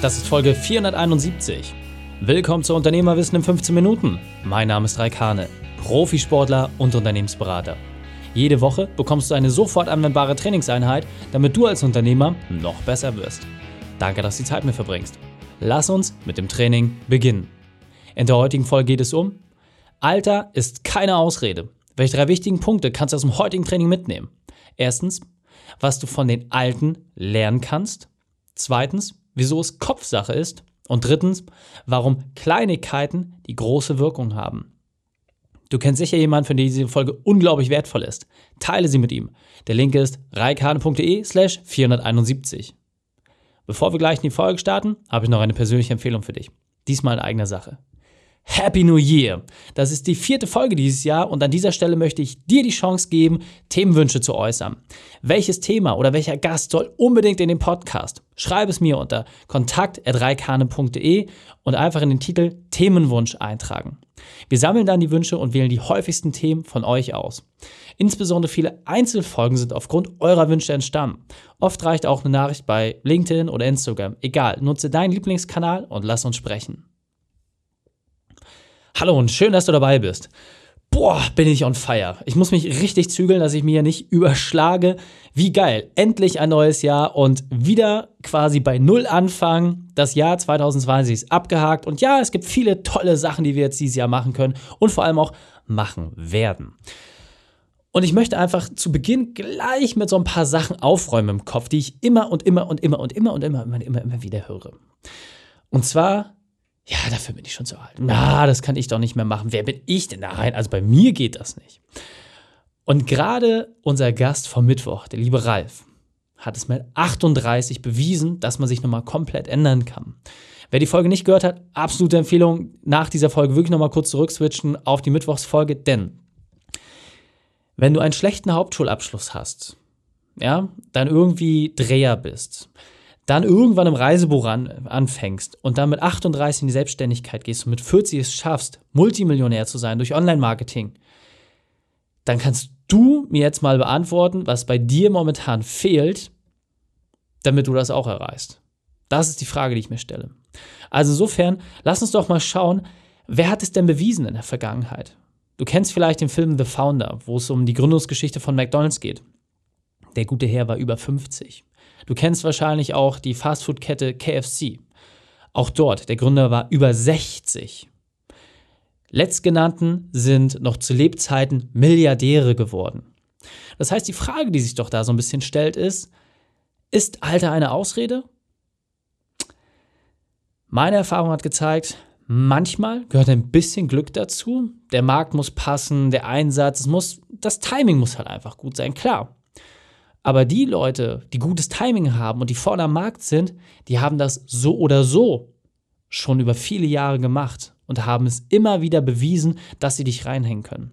Das ist Folge 471. Willkommen zu Unternehmerwissen in 15 Minuten. Mein Name ist Raik Hane, Profisportler und Unternehmensberater. Jede Woche bekommst du eine sofort anwendbare Trainingseinheit, damit du als Unternehmer noch besser wirst. Danke, dass du die Zeit mit verbringst. Lass uns mit dem Training beginnen. In der heutigen Folge geht es um Alter ist keine Ausrede. Welche drei wichtigen Punkte kannst du aus dem heutigen Training mitnehmen? Erstens, was du von den Alten lernen kannst. Zweitens, wieso es Kopfsache ist. Und drittens, warum Kleinigkeiten die große Wirkung haben. Du kennst sicher jemanden, für den diese Folge unglaublich wertvoll ist. Teile sie mit ihm. Der Link ist reikane.de slash 471. Bevor wir gleich in die Folge starten, habe ich noch eine persönliche Empfehlung für dich. Diesmal in eigener Sache. Happy New Year! Das ist die vierte Folge dieses Jahr und an dieser Stelle möchte ich dir die Chance geben, Themenwünsche zu äußern. Welches Thema oder welcher Gast soll unbedingt in den Podcast? Schreib es mir unter kontakt.reikane.de und einfach in den Titel Themenwunsch eintragen. Wir sammeln dann die Wünsche und wählen die häufigsten Themen von euch aus. Insbesondere viele Einzelfolgen sind aufgrund eurer Wünsche entstanden. Oft reicht auch eine Nachricht bei LinkedIn oder Instagram. Egal, nutze deinen Lieblingskanal und lass uns sprechen. Hallo und schön, dass du dabei bist. Boah, bin ich on fire. Ich muss mich richtig zügeln, dass ich mir nicht überschlage. Wie geil. Endlich ein neues Jahr und wieder quasi bei Null anfangen. Das Jahr 2020 ist abgehakt. Und ja, es gibt viele tolle Sachen, die wir jetzt dieses Jahr machen können und vor allem auch machen werden. Und ich möchte einfach zu Beginn gleich mit so ein paar Sachen aufräumen im Kopf, die ich immer und immer und immer und immer und immer, immer, immer, immer wieder höre. Und zwar ja, dafür bin ich schon zu alt. Na, das kann ich doch nicht mehr machen. Wer bin ich denn? Nein, also bei mir geht das nicht. Und gerade unser Gast vom Mittwoch, der liebe Ralf, hat es mit 38 bewiesen, dass man sich nochmal komplett ändern kann. Wer die Folge nicht gehört hat, absolute Empfehlung, nach dieser Folge wirklich nochmal kurz zurückswitchen auf die Mittwochsfolge, denn wenn du einen schlechten Hauptschulabschluss hast, ja, dann irgendwie Dreher bist, dann irgendwann im Reisebuch an, anfängst und dann mit 38 in die Selbstständigkeit gehst und mit 40 es schaffst, Multimillionär zu sein durch Online-Marketing, dann kannst du mir jetzt mal beantworten, was bei dir momentan fehlt, damit du das auch erreichst. Das ist die Frage, die ich mir stelle. Also insofern, lass uns doch mal schauen, wer hat es denn bewiesen in der Vergangenheit? Du kennst vielleicht den Film The Founder, wo es um die Gründungsgeschichte von McDonald's geht. Der gute Herr war über 50. Du kennst wahrscheinlich auch die Fastfood-Kette KFC. Auch dort, der Gründer war über 60. Letztgenannten sind noch zu Lebzeiten Milliardäre geworden. Das heißt, die Frage, die sich doch da so ein bisschen stellt, ist, ist Alter eine Ausrede? Meine Erfahrung hat gezeigt, manchmal gehört ein bisschen Glück dazu. Der Markt muss passen, der Einsatz, es muss, das Timing muss halt einfach gut sein, klar. Aber die Leute, die gutes Timing haben und die vorne am Markt sind, die haben das so oder so schon über viele Jahre gemacht und haben es immer wieder bewiesen, dass sie dich reinhängen können.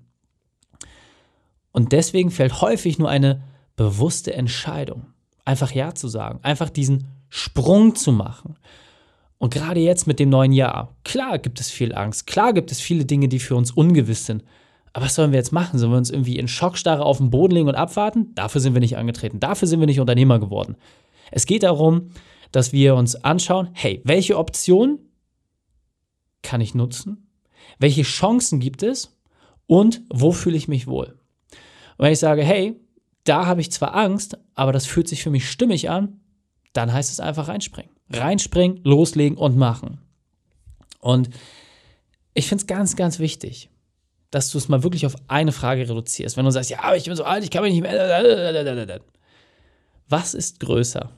Und deswegen fällt häufig nur eine bewusste Entscheidung, einfach Ja zu sagen, einfach diesen Sprung zu machen. Und gerade jetzt mit dem neuen Jahr, klar gibt es viel Angst, klar gibt es viele Dinge, die für uns ungewiss sind. Aber was sollen wir jetzt machen? Sollen wir uns irgendwie in Schockstarre auf den Boden legen und abwarten? Dafür sind wir nicht angetreten. Dafür sind wir nicht Unternehmer geworden. Es geht darum, dass wir uns anschauen, hey, welche Option kann ich nutzen? Welche Chancen gibt es? Und wo fühle ich mich wohl? Und wenn ich sage, hey, da habe ich zwar Angst, aber das fühlt sich für mich stimmig an, dann heißt es einfach reinspringen. Reinspringen, loslegen und machen. Und ich finde es ganz, ganz wichtig, dass du es mal wirklich auf eine Frage reduzierst. Wenn du sagst, ja, aber ich bin so alt, ich kann mich nicht mehr. Was ist größer?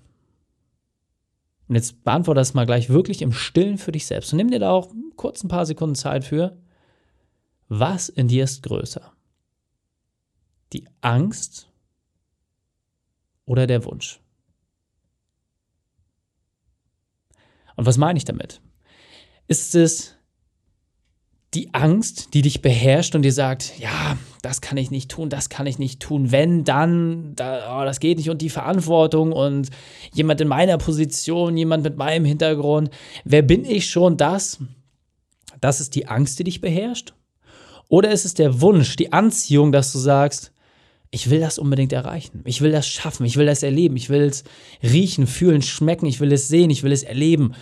Und jetzt beantworte das mal gleich wirklich im Stillen für dich selbst. Und nimm dir da auch kurz ein paar Sekunden Zeit für. Was in dir ist größer? Die Angst oder der Wunsch? Und was meine ich damit? Ist es die Angst, die dich beherrscht und dir sagt, ja, das kann ich nicht tun, das kann ich nicht tun, wenn, dann, da, oh, das geht nicht und die Verantwortung und jemand in meiner Position, jemand mit meinem Hintergrund, wer bin ich schon das? Das ist die Angst, die dich beherrscht? Oder ist es der Wunsch, die Anziehung, dass du sagst, Ich will das unbedingt erreichen. Ich will das schaffen. Ich will das erleben. Ich will es riechen, fühlen, schmecken. Ich will es sehen. Ich will es erleben.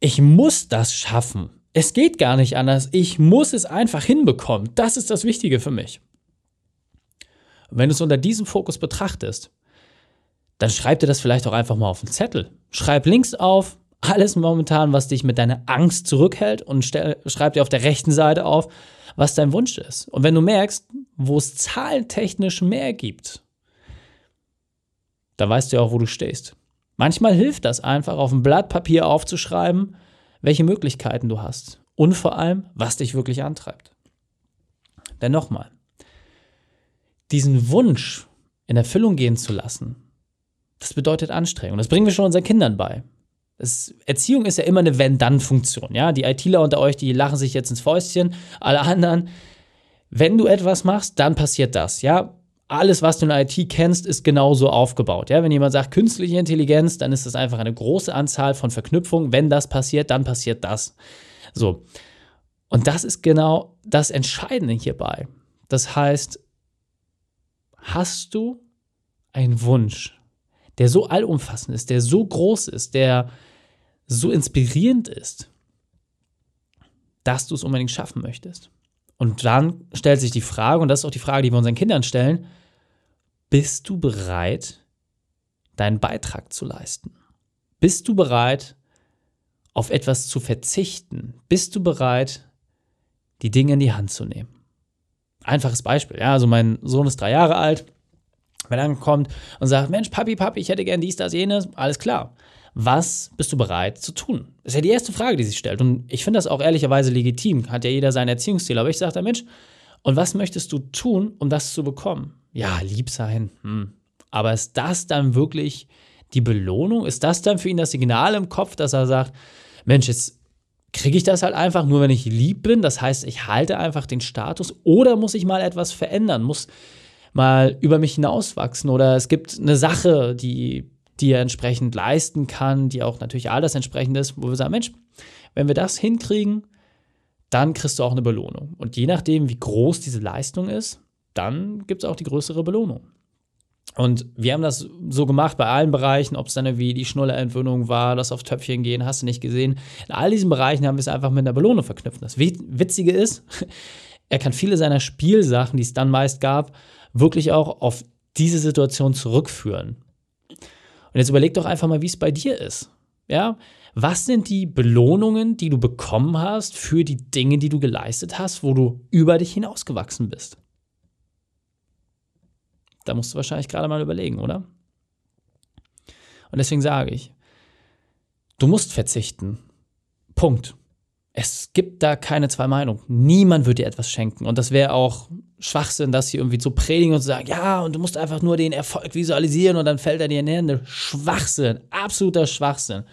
Ich muss das schaffen. Es geht gar nicht anders. Ich muss es einfach hinbekommen. Das ist das Wichtige für mich. Und wenn du es unter diesem Fokus betrachtest, dann schreib dir das vielleicht auch einfach mal auf einen Zettel. Schreib links auf alles momentan, was dich mit deiner Angst zurückhält und schreib dir auf der rechten Seite auf, was dein Wunsch ist. Und wenn du merkst, wo es zahlentechnisch mehr gibt, dann weißt du ja auch, wo du stehst. Manchmal hilft das einfach, auf ein Blatt Papier aufzuschreiben, welche Möglichkeiten du hast und vor allem, was dich wirklich antreibt. Denn nochmal, diesen Wunsch in Erfüllung gehen zu lassen, das bedeutet Anstrengung. Das bringen wir schon unseren Kindern bei. Das, Erziehung ist ja immer eine Wenn-Dann-Funktion. Ja? Die ITler unter euch, die lachen sich jetzt ins Fäustchen. Alle anderen, wenn du etwas machst, dann passiert das. Ja? Alles, was du in IT kennst, ist genauso aufgebaut. Ja? Wenn jemand sagt künstliche Intelligenz, dann ist das einfach eine große Anzahl von Verknüpfungen. Wenn das passiert, dann passiert das. So. Und das ist genau das Entscheidende hierbei. Das heißt, hast du einen Wunsch, der so allumfassend ist, der so groß ist, der so inspirierend ist, dass du es unbedingt schaffen möchtest. Und dann stellt sich die Frage, und das ist auch die Frage, die wir unseren Kindern stellen, bist du bereit, deinen Beitrag zu leisten? Bist du bereit, auf etwas zu verzichten? Bist du bereit, die Dinge in die Hand zu nehmen? Einfaches Beispiel, ja, also mein Sohn ist drei Jahre alt, wenn er kommt und sagt, Mensch, Papi, Papi, ich hätte gern dies, das, jenes, alles klar. Was bist du bereit zu tun? Das ist ja die erste Frage, die sich stellt. Und ich finde das auch ehrlicherweise legitim. Hat ja jeder seinen Erziehungsstil. Aber ich sage da, Mensch, und was möchtest du tun, um das zu bekommen? Ja, lieb sein. Hm. Aber ist das dann wirklich die Belohnung? Ist das dann für ihn das Signal im Kopf, dass er sagt, Mensch, jetzt kriege ich das halt einfach nur, wenn ich lieb bin? Das heißt, ich halte einfach den Status oder muss ich mal etwas verändern? Muss mal über mich hinauswachsen oder es gibt eine Sache, die, die er entsprechend leisten kann, die auch natürlich all das entsprechend ist, wo wir sagen, Mensch, wenn wir das hinkriegen, dann kriegst du auch eine Belohnung. Und je nachdem, wie groß diese Leistung ist, dann gibt es auch die größere Belohnung. Und wir haben das so gemacht bei allen Bereichen, ob es dann irgendwie die Schnullerentwöhnung war, das auf Töpfchen gehen, hast du nicht gesehen. In all diesen Bereichen haben wir es einfach mit einer Belohnung verknüpft. Das Witzige ist, er kann viele seiner Spielsachen, die es dann meist gab, wirklich auch auf diese Situation zurückführen. Und jetzt überleg doch einfach mal, wie es bei dir ist. Ja, was sind die Belohnungen, die du bekommen hast für die Dinge, die du geleistet hast, wo du über dich hinausgewachsen bist? Da musst du wahrscheinlich gerade mal überlegen, oder? Und deswegen sage ich, du musst verzichten. Punkt. Es gibt da keine zwei Meinungen. Niemand wird dir etwas schenken. Und das wäre auch Schwachsinn, das hier irgendwie zu predigen und zu sagen, ja, und du musst einfach nur den Erfolg visualisieren und dann fällt er dir in die Hände. Schwachsinn, absoluter Schwachsinn.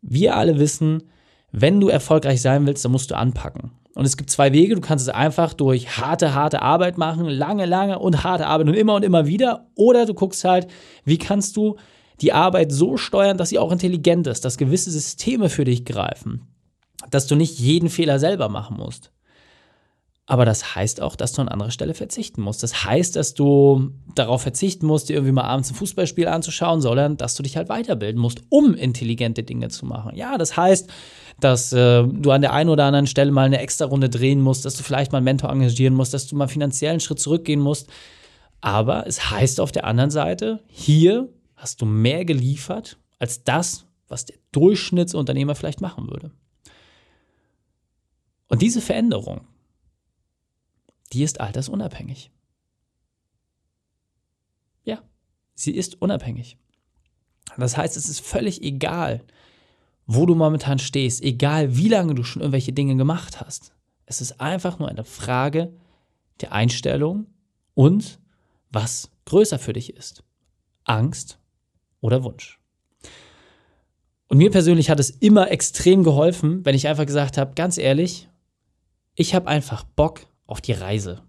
Wir alle wissen, wenn du erfolgreich sein willst, dann musst du anpacken. Und es gibt zwei Wege. Du kannst es einfach durch harte, harte Arbeit machen, lange, lange und harte Arbeit und immer und immer wieder. Oder du guckst halt, wie kannst du die Arbeit so steuern, dass sie auch intelligent ist, dass gewisse Systeme für dich greifen dass du nicht jeden Fehler selber machen musst. Aber das heißt auch, dass du an anderer Stelle verzichten musst. Das heißt, dass du darauf verzichten musst, dir irgendwie mal abends ein Fußballspiel anzuschauen, sondern dass du dich halt weiterbilden musst, um intelligente Dinge zu machen. Ja, das heißt, dass äh, du an der einen oder anderen Stelle mal eine extra Runde drehen musst, dass du vielleicht mal einen Mentor engagieren musst, dass du mal finanziell einen Schritt zurückgehen musst. Aber es heißt auf der anderen Seite, hier hast du mehr geliefert als das, was der Durchschnittsunternehmer vielleicht machen würde. Und diese Veränderung, die ist altersunabhängig. Ja, sie ist unabhängig. Das heißt, es ist völlig egal, wo du momentan stehst, egal wie lange du schon irgendwelche Dinge gemacht hast. Es ist einfach nur eine Frage der Einstellung und was größer für dich ist. Angst oder Wunsch. Und mir persönlich hat es immer extrem geholfen, wenn ich einfach gesagt habe, ganz ehrlich, ich habe einfach Bock auf die Reise.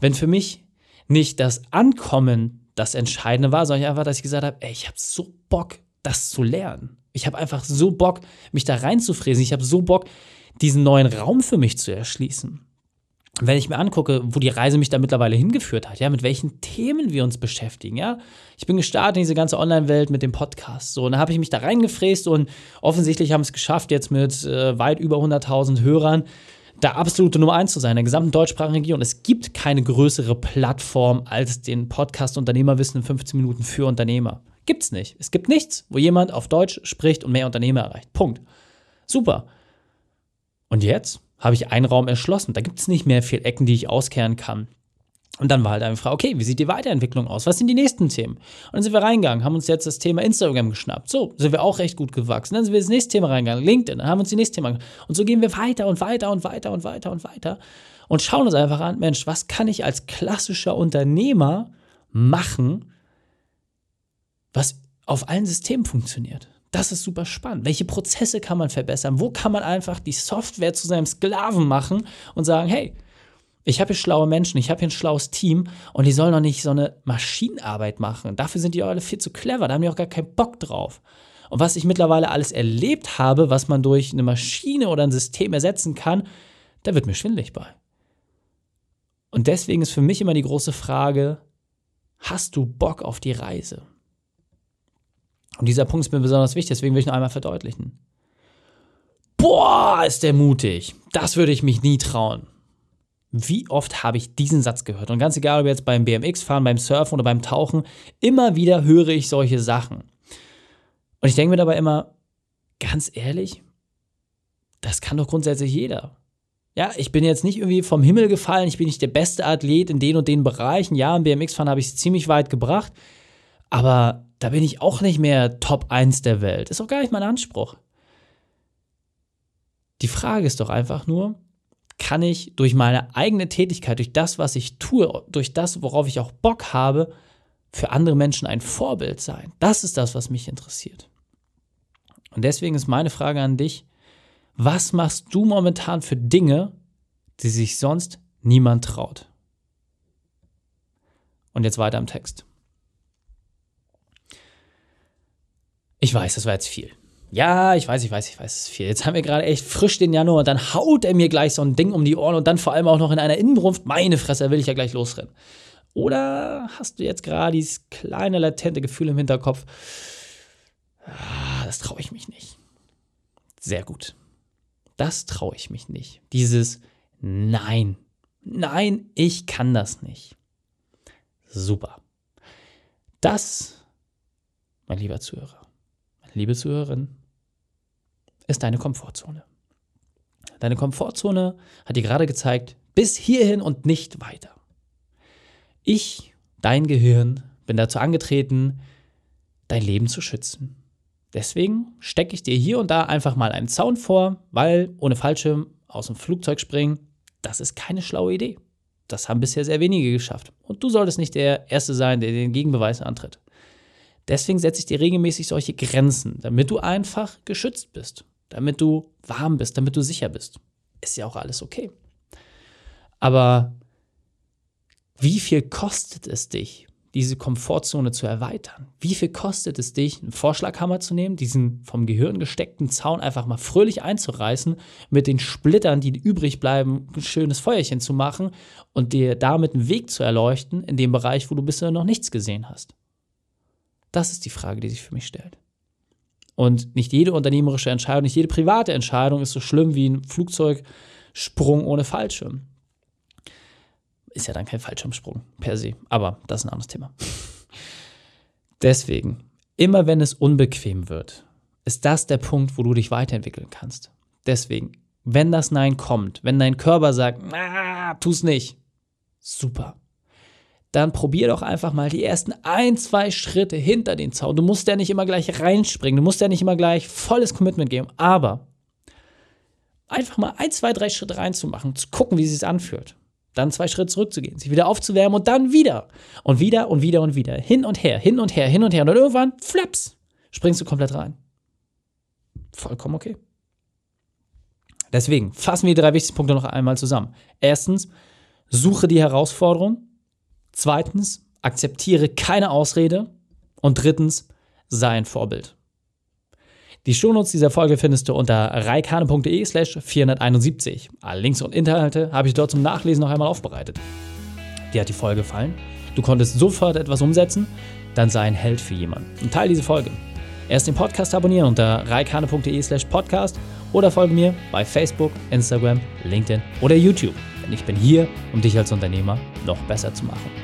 Wenn für mich nicht das Ankommen das Entscheidende war, sondern einfach, dass ich gesagt habe, ey, ich habe so Bock, das zu lernen. Ich habe einfach so Bock, mich da reinzufräsen. Ich habe so Bock, diesen neuen Raum für mich zu erschließen. wenn ich mir angucke, wo die Reise mich da mittlerweile hingeführt hat, ja, mit welchen Themen wir uns beschäftigen, ja. Ich bin gestartet in diese ganze Online-Welt mit dem Podcast, so, und da habe ich mich da reingefräst und offensichtlich haben es geschafft, jetzt mit äh, weit über 100.000 Hörern da absolute Nummer eins zu sein, in der gesamten deutschsprachigen Region. Es gibt keine größere Plattform als den Podcast Unternehmerwissen in 15 Minuten für Unternehmer. Gibt's nicht. Es gibt nichts, wo jemand auf Deutsch spricht und mehr Unternehmer erreicht. Punkt. Super. Und jetzt? habe ich einen Raum erschlossen. Da gibt es nicht mehr viel Ecken, die ich auskehren kann. Und dann war halt eine Frage, okay, wie sieht die Weiterentwicklung aus? Was sind die nächsten Themen? Und dann sind wir reingegangen, haben uns jetzt das Thema Instagram geschnappt. So, sind wir auch recht gut gewachsen. Dann sind wir ins nächste Thema reingegangen, LinkedIn, dann haben wir uns die nächste Thema Und so gehen wir weiter und weiter und weiter und weiter und weiter und schauen uns einfach an, Mensch, was kann ich als klassischer Unternehmer machen, was auf allen Systemen funktioniert? Das ist super spannend. Welche Prozesse kann man verbessern? Wo kann man einfach die Software zu seinem Sklaven machen und sagen, hey, ich habe hier schlaue Menschen, ich habe hier ein schlaues Team und die sollen doch nicht so eine Maschinenarbeit machen. Dafür sind die alle viel zu clever, da haben die auch gar keinen Bock drauf. Und was ich mittlerweile alles erlebt habe, was man durch eine Maschine oder ein System ersetzen kann, da wird mir schwindlig bei. Und deswegen ist für mich immer die große Frage, hast du Bock auf die Reise? Und dieser Punkt ist mir besonders wichtig, deswegen will ich noch einmal verdeutlichen. Boah, ist der mutig. Das würde ich mich nie trauen. Wie oft habe ich diesen Satz gehört? Und ganz egal, ob jetzt beim BMX-Fahren, beim Surfen oder beim Tauchen, immer wieder höre ich solche Sachen. Und ich denke mir dabei immer, ganz ehrlich, das kann doch grundsätzlich jeder. Ja, ich bin jetzt nicht irgendwie vom Himmel gefallen, ich bin nicht der beste Athlet in den und den Bereichen. Ja, im BMX-Fahren habe ich es ziemlich weit gebracht. Aber da bin ich auch nicht mehr Top 1 der Welt. Ist auch gar nicht mein Anspruch. Die Frage ist doch einfach nur, kann ich durch meine eigene Tätigkeit, durch das, was ich tue, durch das, worauf ich auch Bock habe, für andere Menschen ein Vorbild sein? Das ist das, was mich interessiert. Und deswegen ist meine Frage an dich, was machst du momentan für Dinge, die sich sonst niemand traut? Und jetzt weiter im Text. Ich weiß, das war jetzt viel. Ja, ich weiß, ich weiß, ich weiß, es ist viel. Jetzt haben wir gerade echt frisch den Januar und dann haut er mir gleich so ein Ding um die Ohren und dann vor allem auch noch in einer Innenrunft. Meine Fresse, will ich ja gleich losrennen. Oder hast du jetzt gerade dieses kleine latente Gefühl im Hinterkopf? Ah, das traue ich mich nicht. Sehr gut. Das traue ich mich nicht. Dieses Nein. Nein, ich kann das nicht. Super. Das, mein lieber Zuhörer, liebe Zuhörerin, ist deine Komfortzone. Deine Komfortzone hat dir gerade gezeigt, bis hierhin und nicht weiter. Ich, dein Gehirn, bin dazu angetreten, dein Leben zu schützen. Deswegen stecke ich dir hier und da einfach mal einen Zaun vor, weil ohne Fallschirm aus dem Flugzeug springen, das ist keine schlaue Idee. Das haben bisher sehr wenige geschafft. Und du solltest nicht der Erste sein, der den Gegenbeweis antritt. Deswegen setze ich dir regelmäßig solche Grenzen, damit du einfach geschützt bist, damit du warm bist, damit du sicher bist. Ist ja auch alles okay. Aber wie viel kostet es dich, diese Komfortzone zu erweitern? Wie viel kostet es dich, einen Vorschlaghammer zu nehmen, diesen vom Gehirn gesteckten Zaun einfach mal fröhlich einzureißen, mit den Splittern, die übrig bleiben, ein schönes Feuerchen zu machen und dir damit einen Weg zu erleuchten in dem Bereich, wo du bisher noch nichts gesehen hast? Das ist die Frage, die sich für mich stellt. Und nicht jede unternehmerische Entscheidung, nicht jede private Entscheidung ist so schlimm wie ein Flugzeugsprung ohne Fallschirm. Ist ja dann kein Fallschirmsprung per se, aber das ist ein anderes Thema. Deswegen, immer wenn es unbequem wird, ist das der Punkt, wo du dich weiterentwickeln kannst. Deswegen, wenn das Nein kommt, wenn dein Körper sagt, ah, tu's nicht, super dann probier doch einfach mal die ersten ein, zwei Schritte hinter den Zaun. Du musst ja nicht immer gleich reinspringen, du musst ja nicht immer gleich volles Commitment geben, aber einfach mal ein, zwei, drei Schritte reinzumachen, zu gucken, wie es sich anfühlt. Dann zwei Schritte zurückzugehen, sich wieder aufzuwärmen und dann wieder. Und wieder und wieder und wieder. Hin und her, hin und her, hin und her. Und dann irgendwann, flaps, springst du komplett rein. Vollkommen okay. Deswegen fassen wir die drei wichtigsten Punkte noch einmal zusammen. Erstens, suche die Herausforderung. Zweitens, akzeptiere keine Ausrede. Und drittens, sei ein Vorbild. Die Shownotes dieser Folge findest du unter reikane.de slash 471. Alle Links und Inhalte habe ich dort zum Nachlesen noch einmal aufbereitet. Dir hat die Folge gefallen? Du konntest sofort etwas umsetzen? Dann sei ein Held für jemanden und teile diese Folge. Erst den Podcast abonnieren unter reikane.de slash podcast oder folge mir bei Facebook, Instagram, LinkedIn oder YouTube. Denn ich bin hier, um dich als Unternehmer noch besser zu machen.